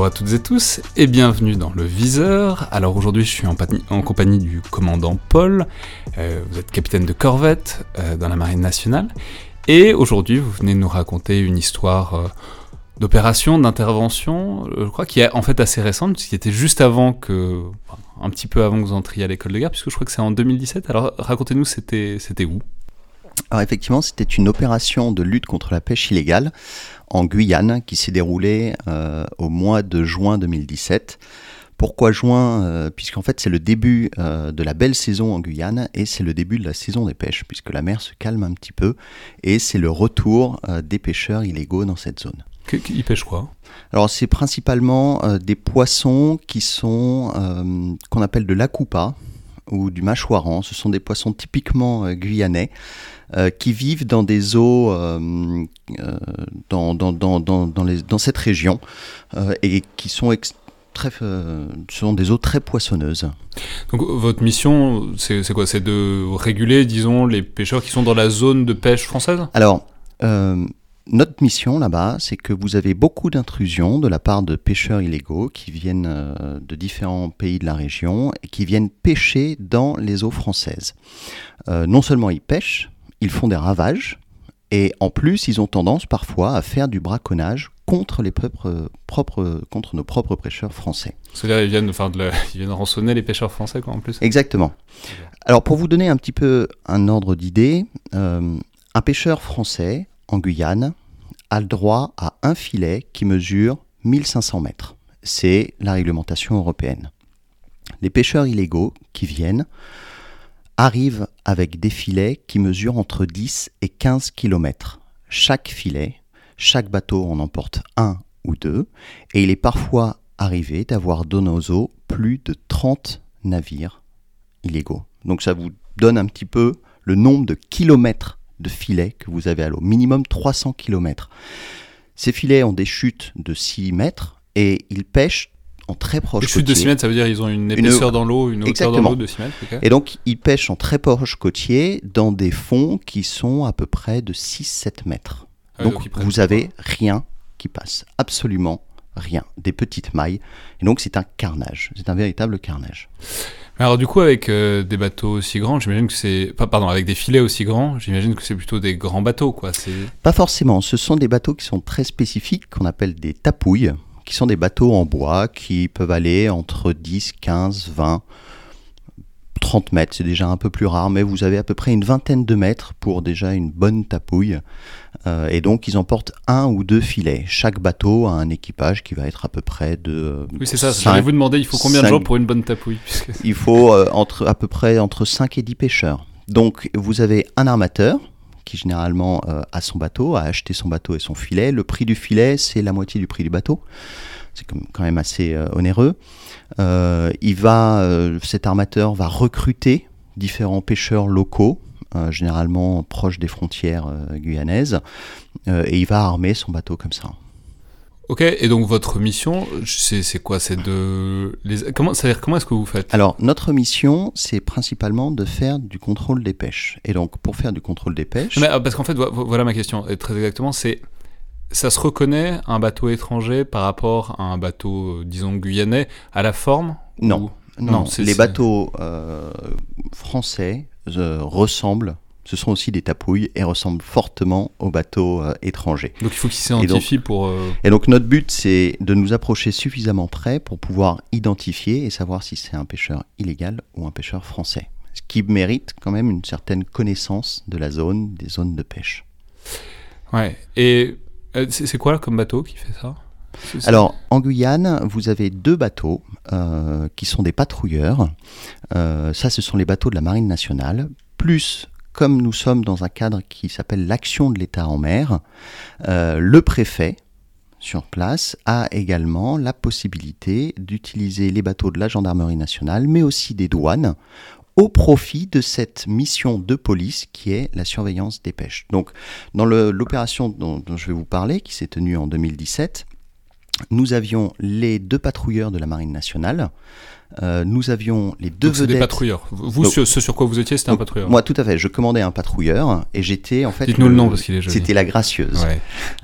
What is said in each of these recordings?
Bonjour à toutes et tous et bienvenue dans le Viseur. Alors aujourd'hui je suis en, compagnie du commandant Paul, euh, vous êtes capitaine de corvette euh, dans la marine nationale et aujourd'hui vous venez nous raconter une histoire euh, d'opération, d'intervention, je crois qui est en fait assez récente, qui était juste avant que, un petit peu avant que vous entriez à l'école de guerre, puisque je crois que c'est en 2017. Alors racontez-nous, c'était où? Alors effectivement, c'était une opération de lutte contre la pêche illégale en Guyane qui s'est déroulée euh, au mois de juin 2017. Pourquoi juin? Euh, Puisqu'en fait c'est le début euh, de la belle saison en Guyane et c'est le début de la saison des pêches puisque la mer se calme un petit peu et c'est le retour des pêcheurs illégaux dans cette zone. Ils pêchent quoi? Alors c'est principalement des poissons qui sont qu'on appelle de l'acoupa ou du mâchoiran. Ce sont des poissons typiquement guyanais euh, qui vivent dans des eaux euh, euh, dans, dans, dans, dans, les, dans cette région et qui sont très, sont des eaux très poissonneuses. Donc votre mission, c'est quoi? C'est de réguler, disons, les pêcheurs qui sont dans la zone de pêche française? Alors, notre mission là-bas, c'est que vous avez beaucoup d'intrusions de la part de pêcheurs illégaux qui viennent de différents pays de la région et qui viennent pêcher dans les eaux françaises. non seulement ils pêchent, ils font des ravages et en plus, ils ont tendance parfois à faire du braconnage contre, les propres, propres, contre nos propres pêcheurs français. C'est-à-dire ils viennent, enfin, ils viennent rançonner les pêcheurs français quoi, en plus Exactement. Alors pour vous donner un petit peu un ordre d'idée, euh, un pêcheur français en Guyane a le droit à un filet qui mesure 1500 mètres. C'est la réglementation européenne. Les pêcheurs illégaux qui viennent arrive avec des filets qui mesurent entre 10 et 15 km. Chaque filet, chaque bateau en emporte un ou deux, et il est parfois arrivé d'avoir dans nos eaux plus de 30 navires illégaux. Donc ça vous donne un petit peu le nombre de kilomètres de filets que vous avez à l'eau, minimum 300 km. Ces filets ont des chutes de 6 mètres et ils pêchent très proche côtier. de 6 mètres, ça veut dire qu'ils ont une épaisseur dans l'eau, une hauteur dans l'eau de 6 mètres. Et donc, ils pêchent en très proche côtier dans des fonds qui sont à peu près de 6-7 mètres. Ah donc, vous avez rien qui passe, absolument rien, des petites mailles. Et donc, c'est un carnage, c'est un véritable carnage. Alors du coup, avec euh, des bateaux aussi grands, j'imagine que c'est... Pardon, avec des filets aussi grands, j'imagine que c'est plutôt des grands bateaux, quoi. Pas forcément, ce sont des bateaux qui sont très spécifiques, qu'on appelle des tapouilles qui sont des bateaux en bois qui peuvent aller entre 10, 15, 20, 30 mètres. C'est déjà un peu plus rare, mais vous avez à peu près une vingtaine de mètres pour déjà une bonne tapouille. Euh, et donc, ils emportent un ou deux filets. Chaque bateau a un équipage qui va être à peu près de. Oui, c'est ça. J'allais vous demander, il faut combien de gens pour une bonne tapouille Il faut euh, entre, à peu près entre 5 et 10 pêcheurs. Donc, vous avez un armateur qui généralement euh, a son bateau, a acheté son bateau et son filet. Le prix du filet, c'est la moitié du prix du bateau. C'est quand même assez euh, onéreux. Euh, il va, cet armateur va recruter différents pêcheurs locaux, généralement proches des frontières guyanaises, et il va armer son bateau comme ça. Ok, et donc votre mission, c'est quoi? C'est de les comment comment est-ce que vous faites? Alors notre mission, c'est principalement de faire du contrôle des pêches. Et donc pour faire du contrôle des pêches, Mais, parce qu'en fait voilà ma question très exactement, c'est ça se reconnaît un bateau étranger par rapport à un bateau disons guyanais à la forme Non, non, les bateaux euh, français euh, ressemblent ce sont aussi des tapouilles et ressemblent fortement aux bateaux euh, étrangers. Donc il faut qu'ils s'identifient pour... Euh, et donc notre but, c'est de nous approcher suffisamment près pour pouvoir identifier et savoir si c'est un pêcheur illégal ou un pêcheur français. Ce qui mérite quand même une certaine connaissance de la zone, des zones de pêche. Ouais, et euh, c'est quoi comme bateau qui fait ça? Alors, en Guyane, vous avez deux bateaux qui sont des patrouilleurs. ça, ce sont les bateaux de la Marine nationale, plus comme nous sommes dans un cadre qui s'appelle l'action de l'État en mer, euh, le préfet sur place a également la possibilité d'utiliser les bateaux de la gendarmerie nationale, mais aussi des douanes, au profit de cette mission de police qui est la surveillance des pêches. Donc, dans l'opération dont, je vais vous parler, qui s'est tenue en 2017, nous avions les deux patrouilleurs de la Marine nationale, euh, nous avions les deux Donc des patrouilleurs. Vous, Donc- ce, sur quoi vous étiez, c'était un patrouilleur. Moi, tout à fait. Je commandais un patrouilleur et j'étais en fait. Dites-nous le nom parce qu'il est. C'était la gracieuse. Ouais.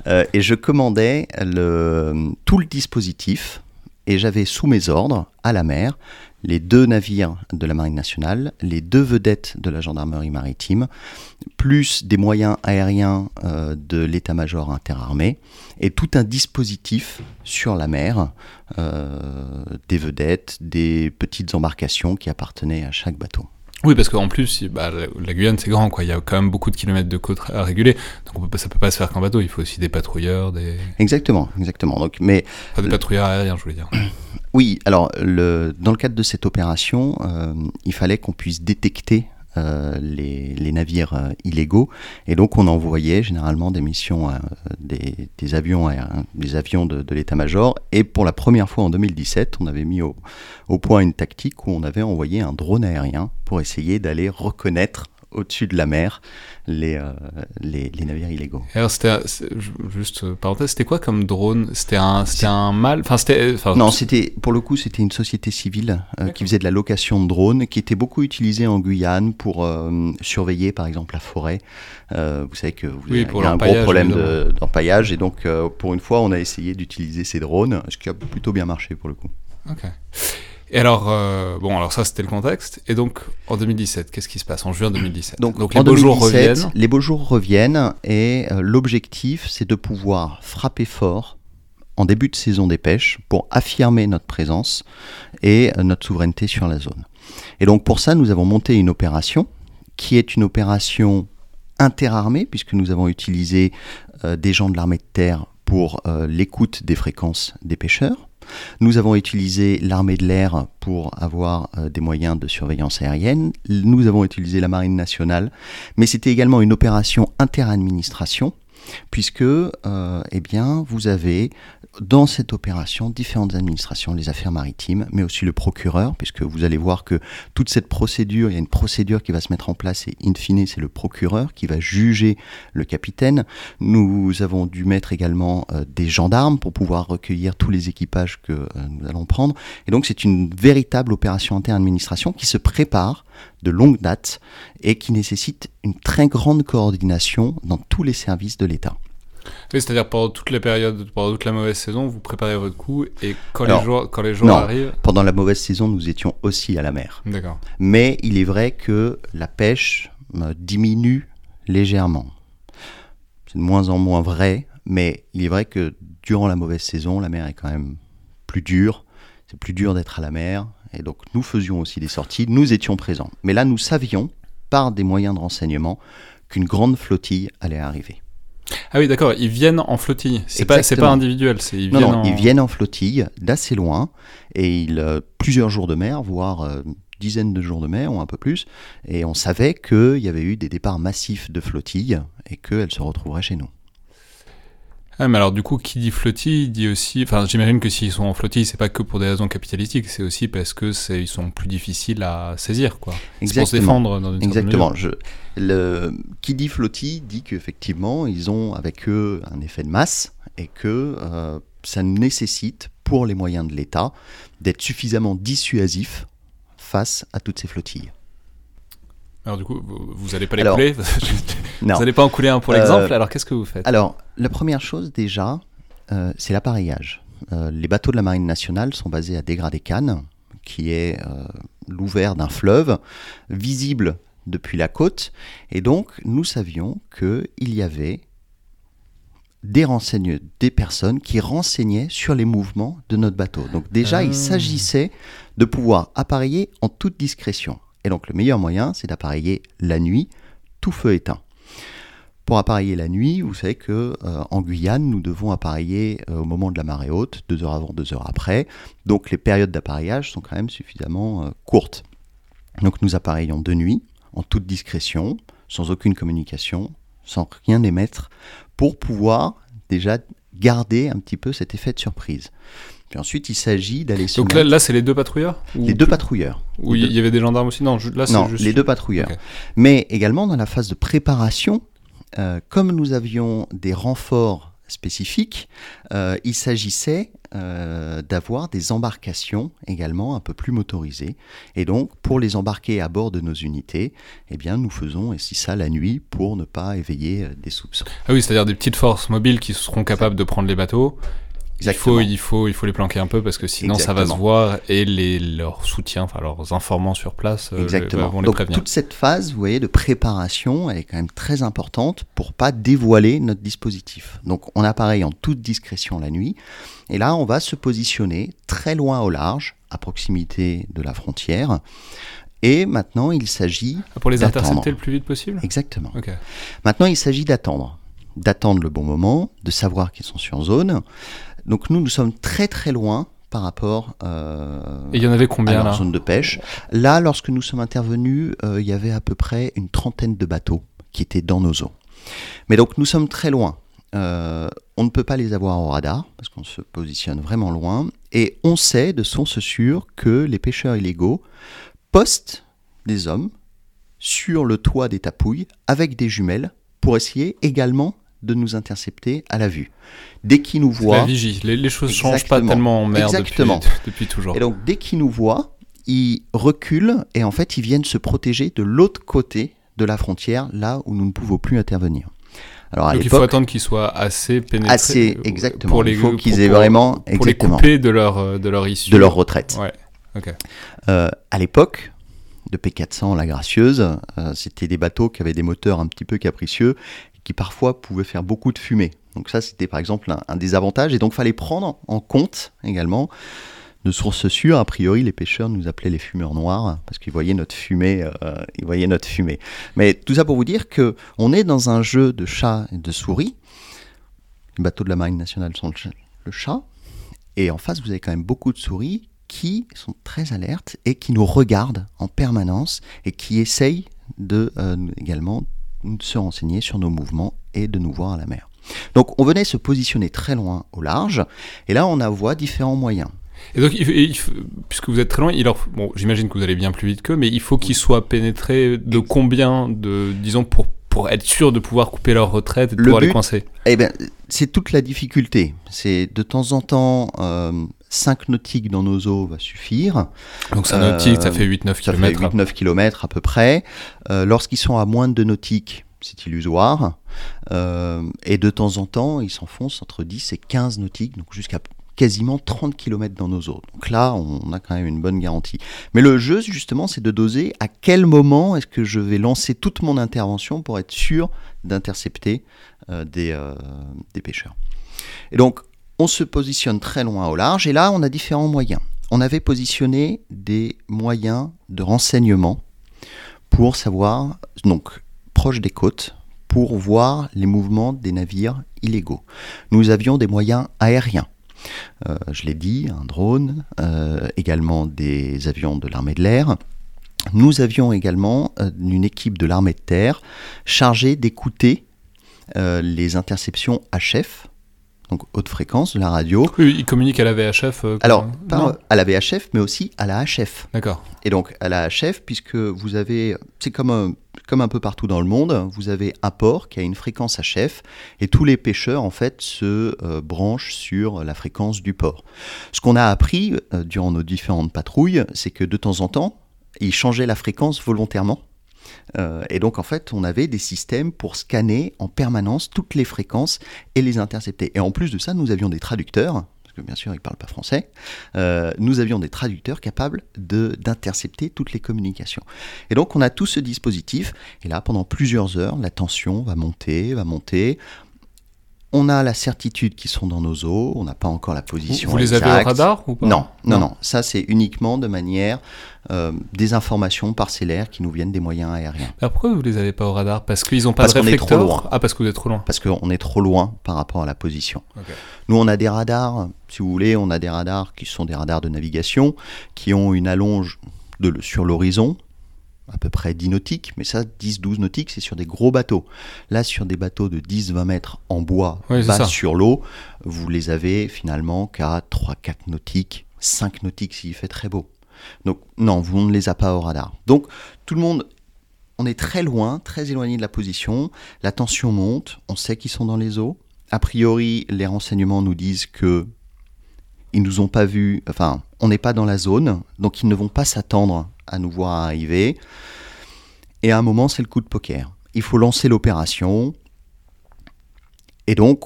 Euh, et je commandais le, tout le dispositif et j'avais sous mes ordres à la mer les deux navires de la Marine nationale, les deux vedettes de la gendarmerie maritime, plus des moyens aériens euh, de l'état-major interarmé et tout un dispositif sur la mer, euh, des vedettes, des petites embarcations qui appartenaient à chaque bateau. Oui, parce qu'en plus, bah, la, Guyane, c'est grand, quoi. Il y a quand même beaucoup de kilomètres de côte à réguler. Donc on peut ça peut pas se faire qu'en bateau. Il faut aussi des patrouilleurs, des, Exactement, exactement. Donc, mais enfin, des patrouilleurs aériens, je voulais dire. Oui, alors le, dans le cadre de cette opération, euh, il fallait qu'on puisse détecter les, les navires euh, illégaux. Et donc on envoyait généralement des missions, euh, des, avions, des avions de, de l'état-major. Et pour la première fois en 2017, on avait mis au, au point une tactique où on avait envoyé un drone aérien pour essayer d'aller reconnaître au-dessus de la mer les, euh, les, les navires illégaux. Alors, c'était, ju- juste euh, parenthèse, c'était quoi comme drone? C'était un, un mâle? Enfin, c'était. Non, c'était pour le coup, c'était une société civile euh, qui faisait de la location de drones, qui était beaucoup utilisée en Guyane pour euh, surveiller, par exemple, la forêt. Euh, vous savez que vous Oui, avez- pour il y a un gros problème évidemment. de- d'empaillage, et donc euh, pour une fois, on a essayé d'utiliser ces drones, ce qui a plutôt bien marché pour le coup. Ok. Et alors, euh, bon, alors ça, c'était le contexte. Et donc, en 2017, qu'est-ce qui se passe En juin 2017. Donc, les en beaux jours 2017, reviennent. Les beaux jours reviennent, et euh, l'objectif, c'est de pouvoir frapper fort en début de saison des pêches pour affirmer notre présence et euh, notre souveraineté sur la zone. Et donc pour ça, nous avons monté une opération qui est une opération interarmée, puisque nous avons utilisé des gens de l'armée de terre pour l'écoute des fréquences des pêcheurs. Nous avons utilisé l'armée de l'air pour avoir euh, des moyens de surveillance aérienne. Nous avons utilisé la marine nationale, mais c'était également une opération interadministration, puisque euh, eh vous avez dans cette opération différentes administrations, les affaires maritimes, mais aussi le procureur, puisque vous allez voir que toute cette procédure, il y a une procédure qui va se mettre en place et in fine, c'est le procureur qui va juger le capitaine. Nous avons dû mettre également euh, des gendarmes pour pouvoir recueillir tous les équipages que euh, nous allons prendre. Et donc c'est une véritable opération inter-administration qui se prépare de longue date et qui nécessite une très grande coordination dans tous les services de l'État. Oui, c'est-à-dire pendant toute la période, pendant toute la mauvaise saison, vous préparez votre coup et quand Alors, les jours, quand les jours non. arrivent. Pendant la mauvaise saison, nous étions aussi à la mer. D'accord. Mais il est vrai que la pêche euh, diminue légèrement. C'est de moins en moins vrai, mais il est vrai que durant la mauvaise saison, la mer est quand même plus dure. C'est plus dur d'être à la mer. Et donc nous faisions aussi des sorties, nous étions présents. Mais là, nous savions, par des moyens de renseignement, qu'une grande flottille allait arriver. Ah oui, d'accord. Ils viennent en flottille. C'est pas, pas individuel. C'est ils Non, viennent non, en... ils viennent en flottille d'assez loin et ils, euh, plusieurs jours de mer, voire euh, dizaines de jours de mer ou un peu plus. Et on savait qu'il y avait eu des départs massifs de flottille et qu'elles se retrouveraient chez nous. Ah, mais alors du coup, qui dit flottille dit aussi. Enfin, j'imagine que s'ils sont en flottille, c'est pas que pour des raisons capitalistiques, c'est aussi parce que c'est ils sont plus difficiles à saisir, quoi. C'est pour se défendre dans une certaine Exactement. Je, le, qui dit flottille dit qu'effectivement, ils ont avec eux un effet de masse et que euh, ça nécessite, pour les moyens de l'État, d'être suffisamment dissuasif face à toutes ces flottilles. Alors du coup, vous, vous allez pas les Alors, couler. Non. vous allez pas en couler un pour Euh, l'exemple. Alors qu'est-ce que vous faites? Alors, la première chose déjà, euh, c'est l'appareillage. Euh, les bateaux de la Marine nationale sont basés à Dégradé-Cannes, qui est euh, l'ouvert d'un fleuve, visible depuis la côte. Et donc, nous savions qu'il y avait des renseignes, des personnes qui renseignaient sur les mouvements de notre bateau. Donc déjà, Ah. il s'agissait de pouvoir appareiller en toute discrétion. Et donc le meilleur moyen, c'est d'appareiller la nuit, tout feu éteint. Pour appareiller la nuit, vous savez que euh, en Guyane, nous devons appareiller euh, au moment de la marée haute, deux heures avant, deux heures après. Donc les périodes d'appareillage sont quand même suffisamment euh, courtes. Donc nous appareillons de nuit, en toute discrétion, sans aucune communication, sans rien émettre, pour pouvoir déjà garder un petit peu cet effet de surprise. Puis ensuite, il s'agit d'aller se Donc là, là, c'est les deux patrouilleurs Ou les deux patrouilleurs. Ou il y avait des gendarmes aussi Non, là, Non, juste. les deux patrouilleurs. Mais également dans la phase de préparation, euh, comme nous avions des renforts spécifique, euh, il s'agissait euh, d'avoir des embarcations également un peu plus motorisées. Et donc, pour les embarquer à bord de nos unités, eh bien, nous faisons ainsi ça la nuit pour ne pas éveiller des soupçons. Ah oui, c'est-à-dire des petites forces mobiles qui seront capables de prendre les bateaux il faut, il, faut, il faut les planquer un peu parce que sinon ça va se voir et les, leurs soutiens, enfin leurs informant sur place euh, Exactement. vont les Donc, Toute cette phase, vous voyez, de préparation, elle est quand même très importante pour pas dévoiler notre dispositif. Donc on appareille en toute discrétion la nuit et là on va se positionner très loin au large, à proximité de la frontière. Et maintenant, il s'agit. Ah, pour les intercepter le plus vite possible? Exactement. Maintenant, il s'agit d'attendre. D'attendre le bon moment, de savoir qu'ils sont sur zone. Donc nous, nous sommes très très loin par rapport euh, Et il y en avait combien, à la zone de pêche. Là, lorsque nous sommes intervenus, euh, il y avait à peu près une trentaine de bateaux qui étaient dans nos eaux. Mais donc nous sommes très loin. Euh, on ne peut pas les avoir au radar parce qu'on se positionne vraiment loin. Et on sait de source sûre que les pêcheurs illégaux postent des hommes sur le toit des tapouilles avec des jumelles pour essayer également de nous intercepter à la vue. Dès qu'ils nous voient... La vigie, les, choses ne changent pas tellement en mer Exactement. Depuis, toujours. Et donc dès qu'ils nous voient, ils reculent et en fait ils viennent se protéger de l'autre côté de la frontière, là où nous ne pouvons plus intervenir. Alors, Donc il faut attendre qu'ils soient assez pénétrés. Assez, exactement. Pour les, il faut qu'ils aient vraiment. Pour les couper de leur, euh, de leur issue. De leur retraite. Ouais. ok. Euh, à l'époque, de P400, la Gracieuse, euh, c'était des bateaux qui avaient des moteurs un petit peu capricieux qui parfois pouvaient faire beaucoup de fumée. Donc ça, c'était par exemple un, des avantages. Et donc, fallait prendre en compte également, de sources sûres, a priori, les pêcheurs nous appelaient les fumeurs noirs parce qu'ils voyaient notre fumée. Euh, ils voyaient notre fumée. Mais tout ça pour vous dire que on est dans un jeu de chat et de souris. Les bateaux de la marine nationale sont le chat. Et en face, vous avez quand même beaucoup de souris qui sont très alertes et qui nous regardent en permanence et qui essayent de euh, également se renseigner sur nos mouvements et de nous voir à la mer. Donc on venait se positionner très loin au large, et là on a voit différents moyens. Et donc, puisque vous êtes très loin, il bon, j'imagine que vous allez bien plus vite qu'eux, mais il faut qu'ils soient pénétrés de combien, de, disons, pour, pour être sûr de pouvoir couper leur retraite et de pouvoir les coincer? Eh bien, c'est toute la difficulté. C'est de temps en temps, euh, 5 nautiques dans nos eaux va suffire. Donc 5 nautiques, ça fait 8-9 km. Ça fait 8-9 km à peu près. Euh, lorsqu'ils sont à moins de 2 nautiques, c'est illusoire. Euh, et de temps en temps, ils s'enfoncent entre 10 et 15 nautiques, donc jusqu'à quasiment 30 km dans nos eaux. Donc là, on a quand même une bonne garantie. Mais le jeu, justement, c'est de doser à quel moment est-ce que je vais lancer toute mon intervention pour être sûr d'intercepter euh, des, des pêcheurs. Et donc, on se positionne très loin au large et là on a différents moyens. On avait positionné des moyens de renseignement pour savoir, donc proche des côtes, pour voir les mouvements des navires illégaux. Nous avions des moyens aériens. Euh, je l'ai dit, un drone, euh, également des avions de l'armée de l'air. Nous avions également euh, une équipe de l'armée de terre chargée d'écouter les interceptions HF, donc haute fréquence de la radio. Oui, il communique à la VHF. Euh, Alors, pas à la VHF, mais aussi à la HF. D'accord. Et donc à la HF, puisque vous avez, c'est comme un, comme un peu partout dans le monde, vous avez un port qui a une fréquence HF, et tous les pêcheurs en fait se euh, branchent sur la fréquence du port. Ce qu'on a appris euh, durant nos différentes patrouilles, c'est que de temps en temps, ils changeaient la fréquence volontairement euh, et donc en fait, on avait des systèmes pour scanner en permanence toutes les fréquences et les intercepter. Et en plus de ça, nous avions des traducteurs parce que bien sûr ils ne parlent pas français, euh, nous avions des traducteurs capables d'intercepter toutes les communications. Et donc on a tout ce dispositif, et là pendant plusieurs heures, la tension va monter, va monter, on a la certitude qu'ils sont dans nos eaux, on n'a pas encore la position. Vous, vous les avez au radar ou pas non, non, non, Ça, c'est uniquement de manière euh, des informations parcellaires qui nous viennent des moyens aériens. Alors pourquoi vous les avez pas au radar? Parce qu'ils n'ont pas de réflecteur? loin. Ah, parce que vous êtes trop loin. Parce qu'on est trop loin par rapport à la position. Nous, on a des radars, si vous voulez, on a des radars qui sont des radars de navigation, qui ont une allonge de, sur l'horizon, à peu près 10 nautiques, mais ça, 10-12 nautiques, c'est sur des gros bateaux. Là, sur des bateaux de 10-20 mètres en bois, bas sur l'eau, vous les avez finalement qu'à 3-4 nautiques, 5 nautiques s'il fait très beau. Donc non, vous ne les a pas au radar. Donc tout le monde, on est très loin, très éloigné de la position, la tension monte, on sait qu'ils sont dans les eaux, a priori, les renseignements nous disent que ils nous ont pas vus, enfin, on n'est pas dans la zone, donc ils ne vont pas s'attendre à nous voir arriver. Et à un moment, c'est le coup de poker. Il faut lancer l'opération. Et donc,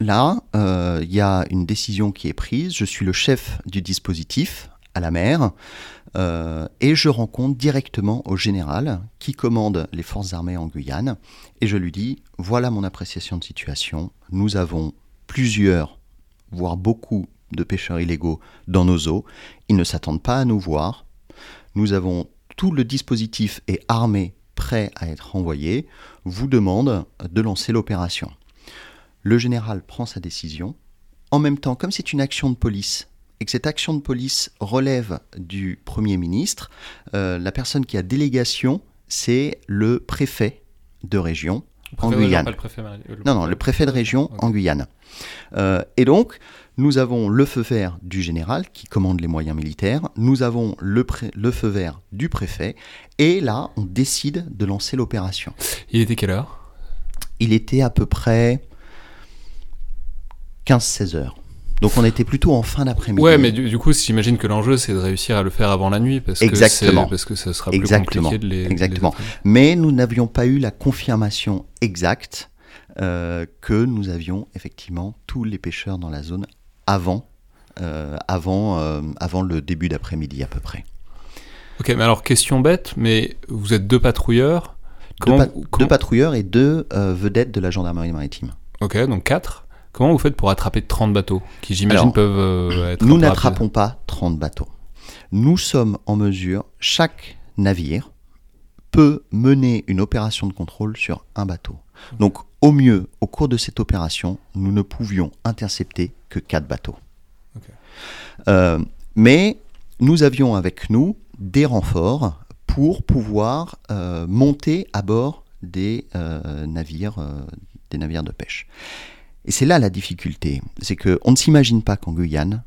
là, euh, il y a une décision qui est prise. Je suis le chef du dispositif à la mer. Euh, et je rencontre directement au général qui commande les forces armées en Guyane. Et je lui dis, voilà mon appréciation de situation. Nous avons plusieurs, voire beaucoup de pêcheurs illégaux dans nos eaux. Ils ne s'attendent pas à nous voir. Nous avons tout le dispositif est armé, prêt à être envoyé. Vous demande de lancer l'opération. Le général prend sa décision. En même temps, comme c'est une action de police, et que cette action de police relève du Premier ministre, euh, la personne qui a délégation, c'est le préfet de région en Guyane. non, non, le préfet de région en Guyane. Euh, et donc, nous avons le feu vert du général qui commande les moyens militaires, nous avons le, le feu vert du préfet, et là, on décide de lancer l'opération. Il était quelle heure? Il était à peu près 15-16 heures. Donc on était plutôt en fin d'après-midi. Ouais, mais du, coup, j'imagine que l'enjeu, c'est de réussir à le faire avant la nuit, parce Exactement. que parce que ça sera plus compliqué de les. Exactement. mais nous n'avions pas eu la confirmation exacte euh, que nous avions effectivement tous les pêcheurs dans la zone avant, euh, avant, euh, avant le début d'après-midi à peu près. Ok, mais alors question bête, mais vous êtes deux patrouilleurs. Comment, deux, patrouilleurs et deux vedettes de la gendarmerie maritime. Ok, donc quatre. Comment vous faites pour attraper 30 bateaux qui, j'imagine, peuvent euh, être. Nous n'attrapons pas 30 bateaux. Nous sommes en mesure, chaque navire peut mener une opération de contrôle sur un bateau. Donc, au mieux, au cours de cette opération, nous ne pouvions intercepter que 4 bateaux. Euh, mais nous avions avec nous des renforts pour pouvoir euh, monter à bord des navires, des navires de pêche. Et c'est là la difficulté, c'est qu'on ne s'imagine pas qu'en Guyane,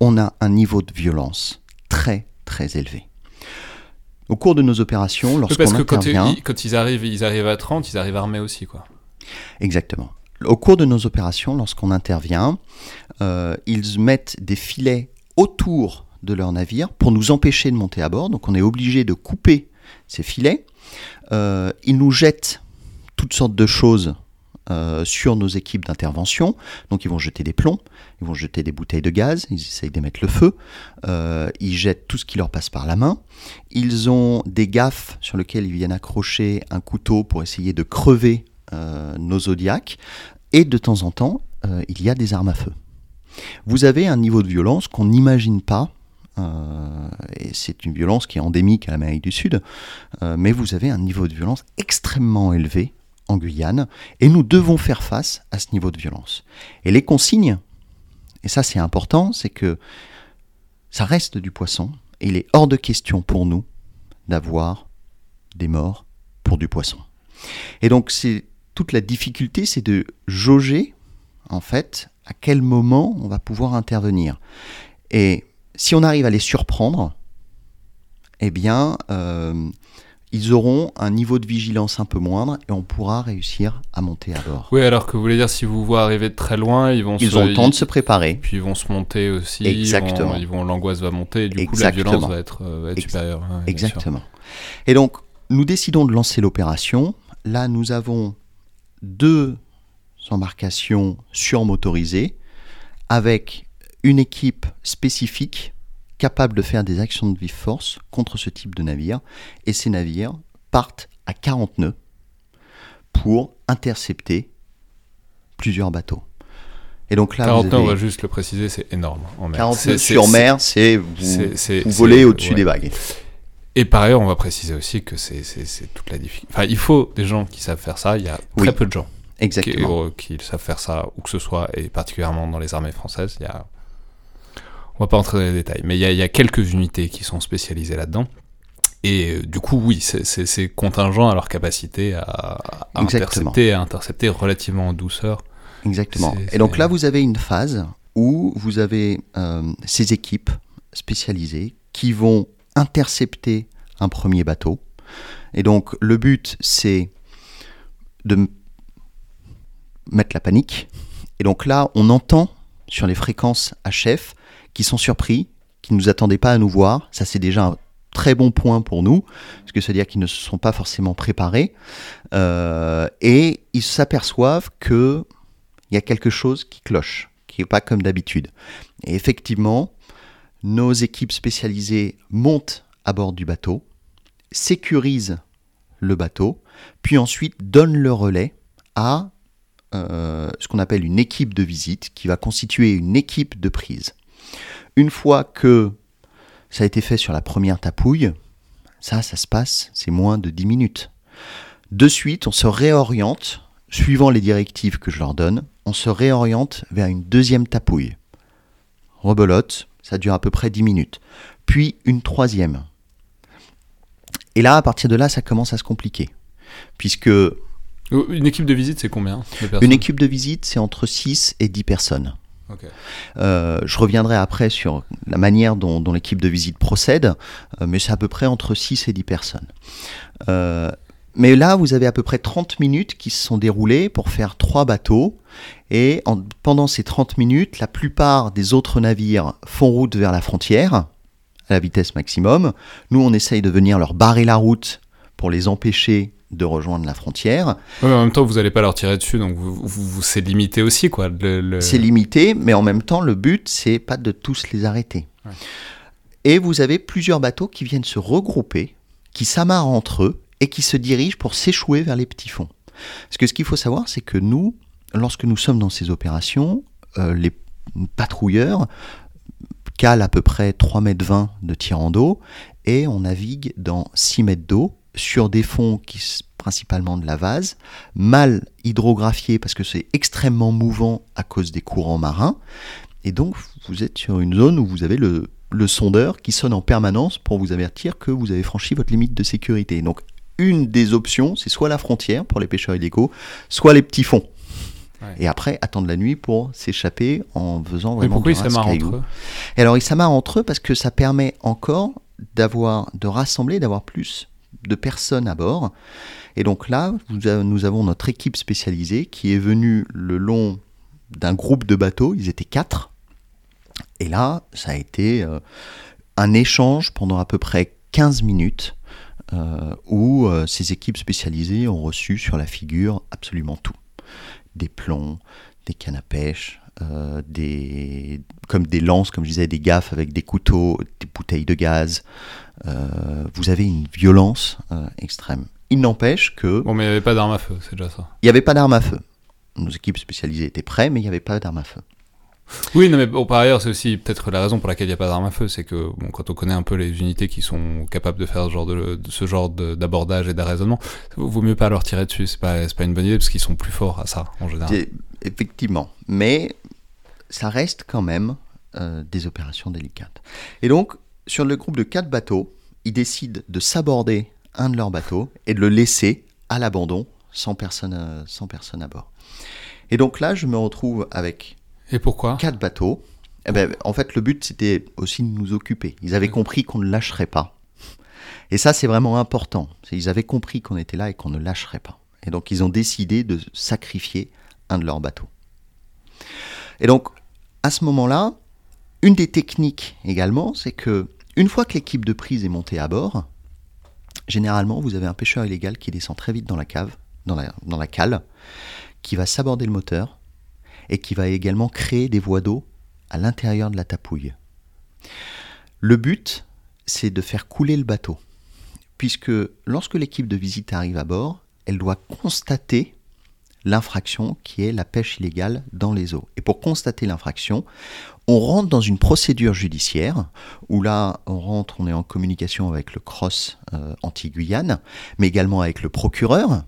on a un niveau de violence très très élevé. Au cours de nos opérations, lorsqu'on Parce que intervient, quand, ils, arrivent, ils arrivent à 30, ils arrivent armés aussi, quoi. Exactement. Au cours de nos opérations, lorsqu'on intervient, euh, ils mettent des filets autour de leur navire pour nous empêcher de monter à bord. Donc on est obligé de couper ces filets. Euh, ils nous jettent toutes sortes de choses euh, sur nos équipes d'intervention. Donc ils vont jeter des plombs, ils vont jeter des bouteilles de gaz, ils essayent d'émettre le feu, euh, ils jettent tout ce qui leur passe par la main. Ils ont des gaffes sur lesquelles ils viennent accrocher un couteau pour essayer de crever euh, nos zodiacs. Et de temps en temps, il y a des armes à feu. Vous avez un niveau de violence qu'on n'imagine pas et c'est une violence qui est endémique à l'Amérique du Sud, mais vous avez un niveau de violence extrêmement élevé en Guyane, et nous devons faire face à ce niveau de violence. Et les consignes, et ça c'est important, c'est que ça reste du poisson, et il est hors de question pour nous d'avoir des morts pour du poisson. Et donc c'est toute la difficulté, c'est de jauger en fait à quel moment on va pouvoir intervenir. Et si on arrive à les surprendre, eh bien, euh, ils auront un niveau de vigilance un peu moindre et on pourra réussir à monter à bord. Oui, alors que vous voulez dire, si vous voient arriver de très loin, ils vont ils ont le temps de se préparer. Puis ils vont se monter aussi. Exactement. Ils vont, l'angoisse va monter, et du coup la violence va être, euh, supérieure. Exactement. Et donc, nous décidons de lancer l'opération. Là, nous avons deux embarcations surmotorisées avec une équipe spécifique capable de faire des actions de vive force contre ce type de navire. Et ces navires partent à 40 nœuds pour intercepter plusieurs bateaux. Et donc là, 40 nœuds, on va juste le préciser, c'est énorme en mer. 40 nœuds sur mer, c'est vous, vous volez au-dessus des vagues. Et par ailleurs, on va préciser aussi que c'est toute la difficulté. Enfin, il faut des gens qui savent faire ça. Il y a très peu de gens Exactement. Qui, qui, savent faire ça, où que ce soit, et particulièrement dans les armées françaises. Il y a on va pas entrer dans les détails, mais il y, a quelques unités qui sont spécialisées là-dedans. Et euh, du coup, oui, c'est contingent à leur capacité à, intercepter, à intercepter relativement en douceur. Exactement. Et donc là, vous avez une phase où vous avez euh, ces équipes spécialisées qui vont intercepter un premier bateau. Et donc le but, c'est de mettre la panique. Et donc là, on entend sur les fréquences HF qui sont surpris, qui ne nous attendaient pas à nous voir. Ça, c'est déjà un très bon point pour nous, parce que c'est-à-dire qu'ils ne se sont pas forcément préparés. Euh, et ils s'aperçoivent qu'il y a quelque chose qui cloche, qui n'est pas comme d'habitude. Et effectivement, nos équipes spécialisées montent à bord du bateau, sécurisent le bateau, puis ensuite donnent le relais à euh, ce qu'on appelle une équipe de visite qui va constituer une équipe de prise. Une fois que ça a été fait sur la première tapouille, ça, ça se passe, c'est moins de 10 minutes. De suite, on se réoriente, suivant les directives que je leur donne, on se réoriente vers une deuxième tapouille. Rebelote, ça dure à peu près 10 minutes. Puis une troisième. Et là, à partir de là, ça commence à se compliquer. Puisque une équipe de visite, c'est combien Une équipe de visite, c'est entre 6 et 10 personnes. Euh, je reviendrai après sur la manière dont, l'équipe de visite procède, euh, mais c'est à peu près entre 6 et 10 personnes. Euh, mais là, vous avez à peu près 30 minutes qui se sont déroulées pour faire trois bateaux. Et pendant ces 30 minutes, la plupart des autres navires font route vers la frontière à la vitesse maximum. Nous, on essaye de venir leur barrer la route pour les empêcher de rejoindre la frontière. en même temps, vous n'allez pas leur tirer dessus, donc vous, c'est limité aussi, quoi. C'est limité, mais en même temps, le but, c'est pas de tous les arrêter. Et vous avez plusieurs bateaux qui viennent se regrouper, qui s'amarrent entre eux et qui se dirigent pour s'échouer vers les petits fonds. Parce que ce qu'il faut savoir, c'est que nous, lorsque nous sommes dans ces opérations, euh, les patrouilleurs calent à peu près 3 mètres 20 de tirant d'eau et on navigue dans 6 mètres d'eau sur des fonds qui principalement de la vase, mal hydrographiés parce que c'est extrêmement mouvant à cause des courants marins. Et donc vous êtes sur une zone où vous avez le, sondeur qui sonne en permanence pour vous avertir que vous avez franchi votre limite de sécurité. Donc une des options, c'est soit la frontière pour les pêcheurs illégaux, soit les petits fonds. Et après, attendre la nuit pour s'échapper en faisant vraiment. Mais pourquoi ils s'amarrent entre eux? Et alors, ils s'amarrent entre eux parce que ça permet encore d'avoir, de rassembler, d'avoir plus de personnes à bord. Et donc là, nous avons notre équipe spécialisée qui est venue le long d'un groupe de bateaux, ils étaient quatre. Et là, ça a été euh, un échange pendant à peu près 15 minutes euh, où euh, ces équipes spécialisées ont reçu sur la figure absolument tout. Des plombs, des cannes à pêche, des, comme des lances, comme je disais, des gaffes avec des couteaux, des bouteilles de gaz, euh, vous avez une violence euh, extrême. Il n'empêche que... Bon, mais il n'y avait pas d'armes à feu, c'est déjà ça. Il n'y avait pas d'armes à feu. Nos équipes spécialisées étaient prêtes, mais il n'y avait pas d'armes à feu. Oui, non, mais par ailleurs, c'est aussi peut-être la raison pour laquelle il n'y a pas d'armes à feu, c'est que bon, quand on connaît un peu les unités qui sont capables de faire ce genre de, ce genre d'abordage et d'arraisonnement, vaut mieux pas leur tirer dessus. C'est pas, pas une bonne idée parce qu'ils sont plus forts à ça en général. Effectivement, mais ça reste quand même euh, des opérations délicates. Et donc, sur le groupe de quatre bateaux, ils décident de s'aborder un de leurs bateaux et de le laisser à l'abandon sans personne, euh, sans personne à bord. Et donc là, je me retrouve avec et pourquoi? quatre bateaux. Eh ben, en fait, le but, c'était aussi de nous occuper. Ils avaient compris qu'on ne lâcherait pas. Et ça, c'est vraiment important. Ils avaient compris qu'on était là et qu'on ne lâcherait pas. Et donc, ils ont décidé de sacrifier un de leurs bateaux. Et donc, à ce moment-là, une des techniques également, c'est que une fois que l'équipe de prise est montée à bord, généralement, vous avez un pêcheur illégal qui descend très vite dans la cave, dans la, dans la cale, qui va s'aborder le moteur et qui va également créer des voies d'eau à l'intérieur de la tapouille. Le but, c'est de faire couler le bateau, puisque lorsque l'équipe de visite arrive à bord, elle doit constater l'infraction qui est la pêche illégale dans les eaux. Et pour constater l'infraction, on rentre dans une procédure judiciaire où là, on rentre, on est en communication avec le CROSS euh, anti-Guyane, mais également avec le procureur,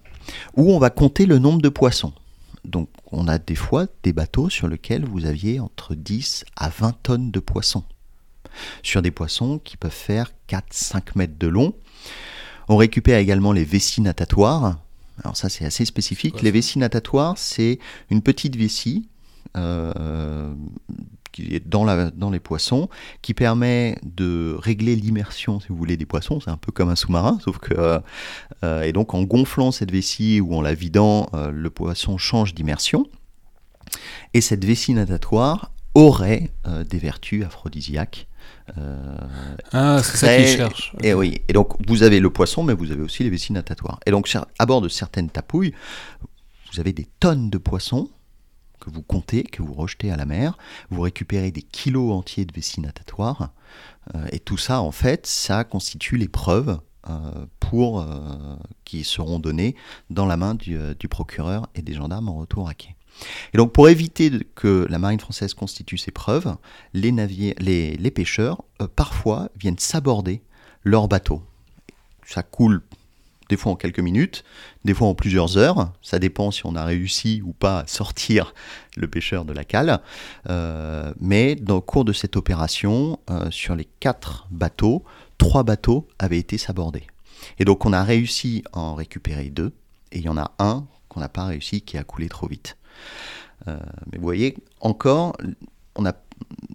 où on va compter le nombre de poissons. Donc, on a des fois des bateaux sur lesquels vous aviez entre 10 à 20 tonnes de poissons. Sur des poissons qui peuvent faire 4-5 mètres de long. On récupère également les vessies natatoires, alors ça c'est assez spécifique. Les vessies natatoires, c'est une petite vessie euh, qui est dans, la, dans les poissons, qui permet de régler l'immersion, si vous voulez, des poissons. C'est un peu comme un sous-marin, sauf que... Euh, et donc en gonflant cette vessie ou en la vidant, euh, le poisson change d'immersion. Et cette vessie natatoire aurait euh, des vertus aphrodisiaques. Ah, c'est ça qu'ils cherchent. Et oui. Et donc vous avez le poisson, mais vous avez aussi les vessies natatoires. Et donc à bord de certaines tapouilles, vous avez des tonnes de poissons que vous comptez, que vous rejetez à la mer, vous récupérez des kilos entiers de vessie natatoire, euh, et tout ça, en fait, ça constitue les preuves euh, pour, euh, qui seront données dans la main du, procureur et des gendarmes en retour à quai. Et donc pour éviter que la marine française constitue ces preuves, les, les, les pêcheurs parfois viennent s'aborder leur bateau. Ça coule des fois en quelques minutes, des fois en plusieurs heures. Ça dépend si on a réussi ou pas à sortir le pêcheur de la cale. Euh, mais dans le cours de cette opération, euh, sur les quatre bateaux, trois bateaux avaient été sabordés. Et donc on a réussi à en récupérer deux, et il y en a un qu'on n'a pas réussi qui a coulé trop vite. Euh, mais vous voyez, encore, on a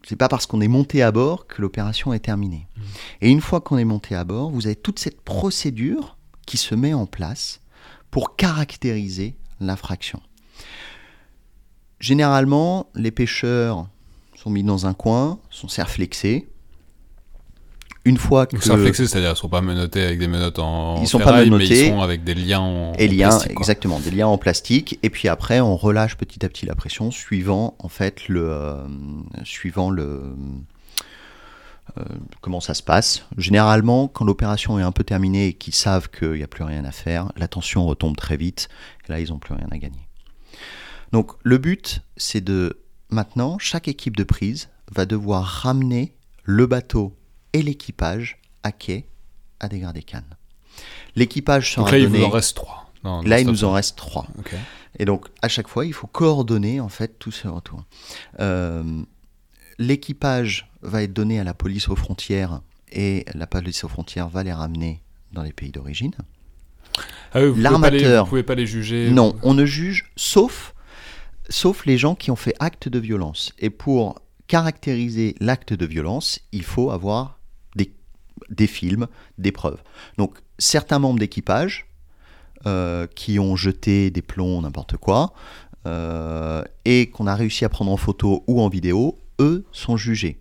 c'est pas parce qu'on est monté à bord que l'opération est terminée. Mmh. Et une fois qu'on est monté à bord, vous avez toute cette procédure qui se met en place pour caractériser l'infraction. Généralement, les pêcheurs sont mis dans un coin, sont serflexés. Une fois que. Serflexés, c'est-à-dire ils ne sont pas menottés avec des menottes en. Ils sont pas menottés. Mais ils sont avec des liens en. Et liens, exactement, des liens en plastique. Et puis après, on relâche petit à petit la pression suivant, en fait, le. Euh, suivant le euh, comment ça se passe. Généralement, quand l'opération est un peu terminée et qu'ils savent qu'il n'y a plus rien à faire, la tension retombe très vite, et là, ils n'ont plus rien à gagner. Donc le but, c'est de, maintenant, chaque équipe de prise va devoir ramener le bateau et l'équipage à quai à dégrader cannes. L'équipage sera donc là, il vous en reste trois. là, il nous en reste trois. Et donc, à chaque fois, il faut coordonner, en fait, tous ces retours. Euh, l'équipage va être donné à la police aux frontières et la police aux frontières va les ramener dans les pays d'origine. Ah L'armateur. Vous pouvez pas les juger Non, on ne juge sauf, sauf les gens qui ont fait acte de violence. Et pour caractériser l'acte de violence, il faut avoir des, films, des preuves. Donc certains membres d'équipage euh, qui ont jeté des plombs, n'importe quoi, euh, et qu'on a réussi à prendre en photo ou en vidéo, eux sont jugés.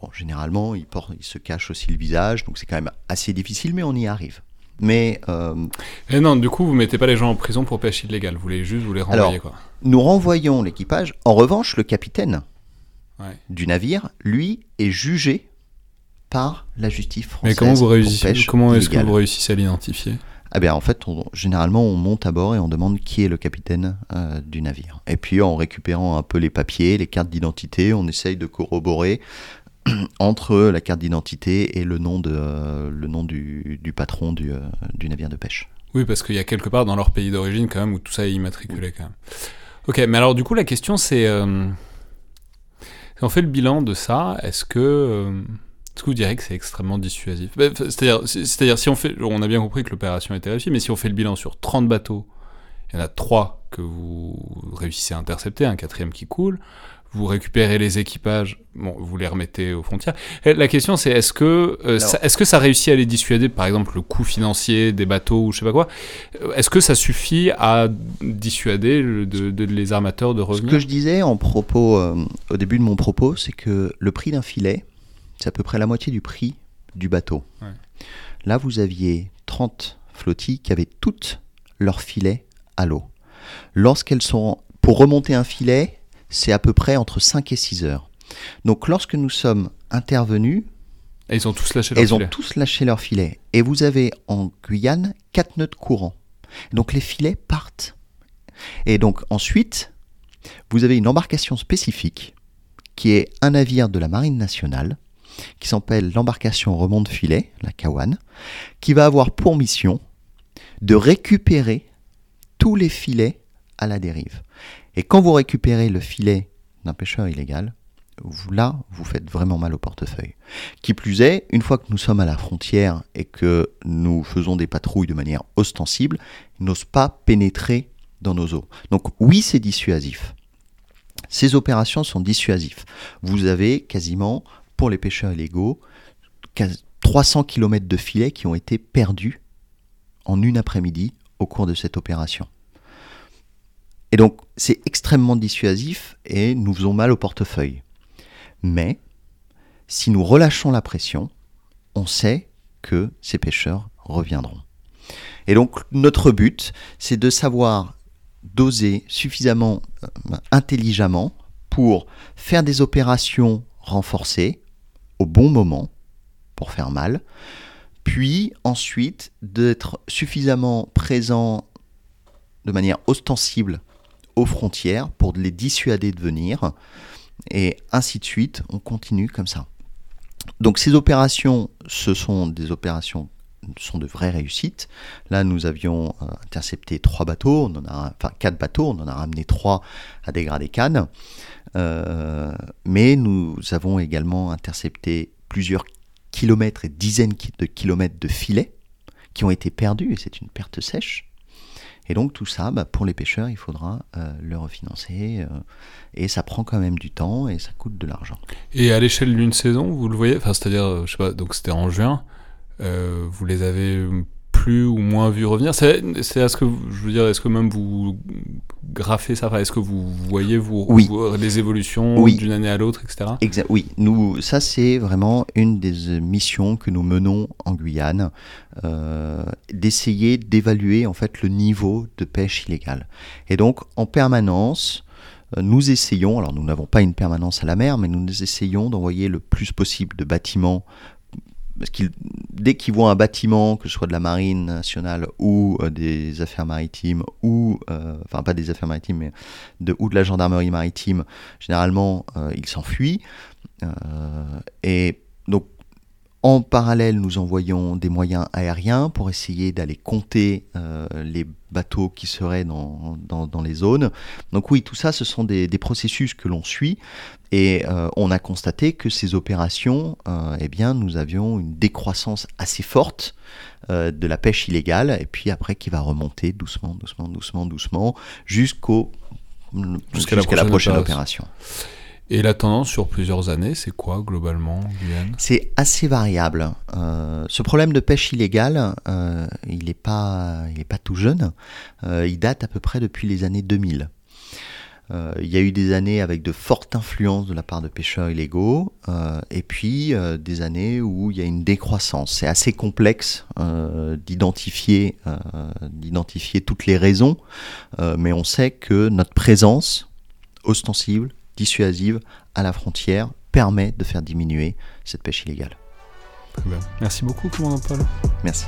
Bon, généralement, ils, portent, ils se cachent aussi le visage, donc c'est quand même assez difficile, mais on y arrive. Mais. Euh, Et non, du coup, vous mettez pas les gens en prison pour pêche illégale, vous les juste vous les renvoyez quoi. Nous renvoyons l'équipage. En revanche, le capitaine du navire, lui, est jugé par la justice française. Mais comment vous réussissez Comment est-ce que vous réussissez à l'identifier? Eh bien, en fait, généralement, on monte à bord et on demande qui est le capitaine euh, du navire. Et puis, en récupérant un peu les papiers, les cartes d'identité, on essaye de corroborer entre la carte d'identité et le nom, de, euh, le nom du, patron du, euh, du, navire de pêche. Oui, parce qu'il y a quelque part dans leur pays d'origine, quand même, où tout ça est immatriculé, quand même. Ok, mais alors, du coup, la question, c'est... on fait le bilan de ça, est-ce que est-ce que vous diriez que c'est extrêmement dissuasif bah, C'est-à-dire, si on fait, on a bien compris que l'opération était réussie, mais si on fait le bilan sur 30 bateaux, il y en a 3 que vous réussissez à intercepter, un quatrième qui coule, vous récupérez les équipages, bon, vous les remettez aux frontières. la question c'est est-ce que, euh, ça, est-ce que ça réussit à les dissuader, par exemple le coût financier des bateaux ou je sais pas quoi Est-ce que ça suffit à dissuader de, les armateurs de revenir? Ce que je disais en propos, euh, au début de mon propos, c'est que le prix d'un filet, c'est à peu près la moitié du prix du bateau. Là, vous aviez 30 flottilles qui avaient toutes leurs filets à l'eau. Lorsqu'elles sont. Pour remonter un filet, c'est à peu près entre 5 et 6 heures. Donc, lorsque nous sommes intervenus. Et ils ont tous lâché leur Ils ont tous lâché leur filet. Et vous avez en Guyane 4 nœuds de courant. Donc, les filets partent. Et donc, ensuite, vous avez une embarcation spécifique qui est un navire de la Marine nationale qui s'appelle l'embarcation remonte filet, la Kawan, qui va avoir pour mission de récupérer tous les filets à la dérive. Et quand vous récupérez le filet d'un pêcheur illégal, vous, là, vous faites vraiment mal au portefeuille. Qui plus est, une fois que nous sommes à la frontière et que nous faisons des patrouilles de manière ostensible, ils n'osent pas pénétrer dans nos eaux. Donc oui, c'est dissuasif. Ces opérations sont dissuasives. Vous avez quasiment, pour les pêcheurs illégaux, 300 km de filets qui ont été perdus en une après-midi au cours de cette opération. Et donc, c'est extrêmement dissuasif et nous faisons mal au portefeuille. Mais, si nous relâchons la pression, on sait que ces pêcheurs reviendront. Et donc, notre but, c'est de savoir doser suffisamment euh, intelligemment pour faire des opérations renforcées au bon moment pour faire mal, puis ensuite d'être suffisamment présent de manière ostensible aux frontières pour les dissuader de venir, et ainsi de suite, on continue comme ça. Donc ces opérations, ce sont des opérations sont de vraies réussites. Là, nous avions euh, intercepté trois bateaux, on en a, enfin quatre bateaux, on en a ramené trois à dégradé Cannes. Euh, mais nous avons également intercepté plusieurs kilomètres et dizaines de kilomètres de filets qui ont été perdus, et c'est une perte sèche. Et donc tout ça, bah, pour les pêcheurs, il faudra euh, le refinancer. et ça prend quand même du temps et ça coûte de l'argent. Et à l'échelle d'une saison, vous le voyez C'est-à-dire, je sais pas, donc c'était en juin. Euh, vous les avez plus ou moins vus revenir C'est à ce que je veux dire, est-ce que même vous graffez ça? Est-ce que vous voyez vous, les évolutions d'une année à l'autre, etc. Exact. Oui, nous, ça c'est vraiment une des missions que nous menons en Guyane, euh, d'essayer d'évaluer en fait le niveau de pêche illégale. Et donc en permanence, euh, nous essayons, alors nous n'avons pas une permanence à la mer, mais nous essayons d'envoyer le plus possible de bâtiments parce qu'ils, dès qu'ils voient un bâtiment, que ce soit de la marine nationale ou euh, des affaires maritimes, ou, euh, enfin pas des affaires maritimes, mais de, ou de la gendarmerie maritime, généralement, euh, ils s'enfuient. et en parallèle, nous envoyons des moyens aériens pour essayer d'aller compter les bateaux qui seraient dans, dans, les zones. Donc oui, tout ça, ce sont des, des processus que l'on suit. Et euh, on a constaté que ces opérations, euh, eh bien, nous avions une décroissance assez forte euh, de la pêche illégale, et puis après qui va remonter doucement, doucement, doucement, doucement, jusqu'au jusqu'à la prochaine, opération. Et la tendance sur plusieurs années, c'est quoi globalement, Guyane C'est assez variable. ce problème de pêche illégale, il n'est pas, pas tout jeune. il date à peu près depuis les années 2000. Euh, il y a eu des années avec de fortes influences de la part de pêcheurs illégaux, euh, et puis euh, des années où il y a une décroissance. C'est assez complexe d'identifier, d'identifier toutes les raisons, mais on sait que notre présence ostensible, dissuasive à la frontière permet de faire diminuer cette pêche illégale. Merci beaucoup, commandant Paul. Merci.